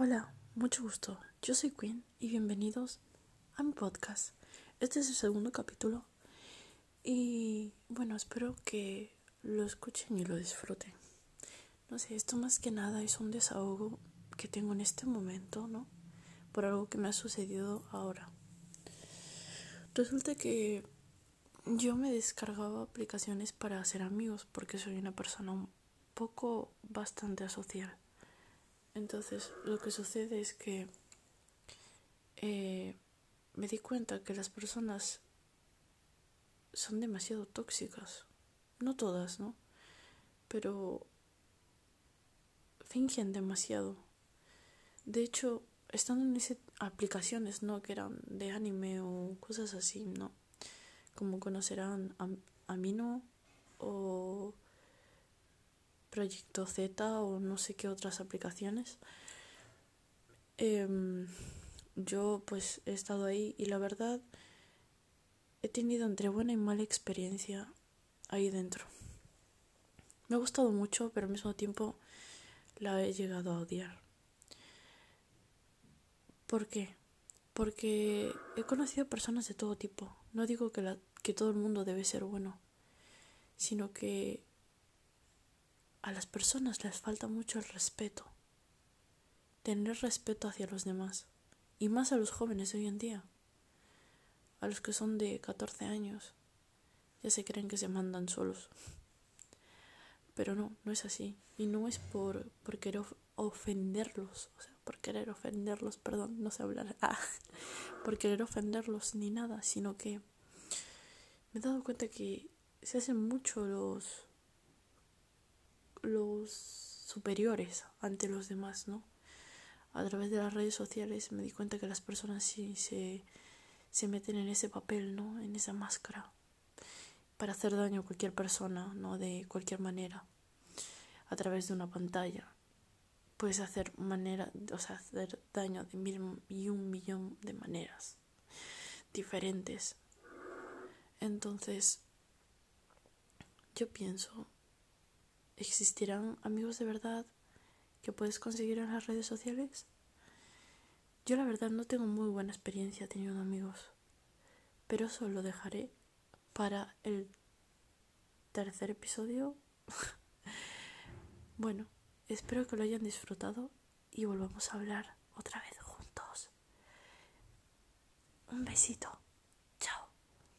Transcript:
Hola, mucho gusto. Yo soy Queen y bienvenidos a mi podcast. Este es el segundo capítulo y bueno, espero que lo escuchen y lo disfruten. No sé, esto más que nada es un desahogo que tengo en este momento, ¿no? Por algo que me ha sucedido ahora. Resulta que yo me descargaba aplicaciones para hacer amigos porque soy una persona un poco bastante asocial. Entonces, lo que sucede es que eh, me di cuenta que las personas son demasiado tóxicas. No todas, ¿no? Pero fingen demasiado. De hecho, estando en esas aplicaciones, ¿no? Que eran de anime o cosas así, ¿no? Como conocerán a, a Mino o Proyecto Z o no sé qué otras aplicaciones. Em, yo pues he estado ahí y la verdad he tenido entre buena y mala experiencia ahí dentro. Me ha gustado mucho, pero al mismo tiempo la he llegado a odiar. ¿Por qué? Porque he conocido personas de todo tipo. No digo que, todo el mundo debe ser bueno, sino que a las personas les falta mucho el respeto. Tener respeto hacia los demás. Y más a los jóvenes hoy en día. A los que son de 14 años. Ya se creen que se mandan solos. Pero no, no es así. Y no es por, por querer ofenderlos. O sea, por querer ofenderlos, perdón, no sé hablar. Ah, por querer ofenderlos ni nada. Sino que me he dado cuenta que se hacen mucho los los superiores ante los demás, ¿no? A través de las redes sociales me di cuenta que las personas sí se, se meten en ese papel, ¿no? En esa máscara para hacer daño a cualquier persona, ¿no? De cualquier manera. A través de una pantalla. Puedes hacer manera, o sea, hacer daño de mil y un millón de maneras diferentes. Entonces, yo pienso ¿Existirán amigos de verdad que puedes conseguir en las redes sociales? Yo la verdad no tengo muy buena experiencia teniendo amigos, pero eso lo dejaré para el tercer episodio. bueno, espero que lo hayan disfrutado y volvamos a hablar otra vez juntos. Un besito.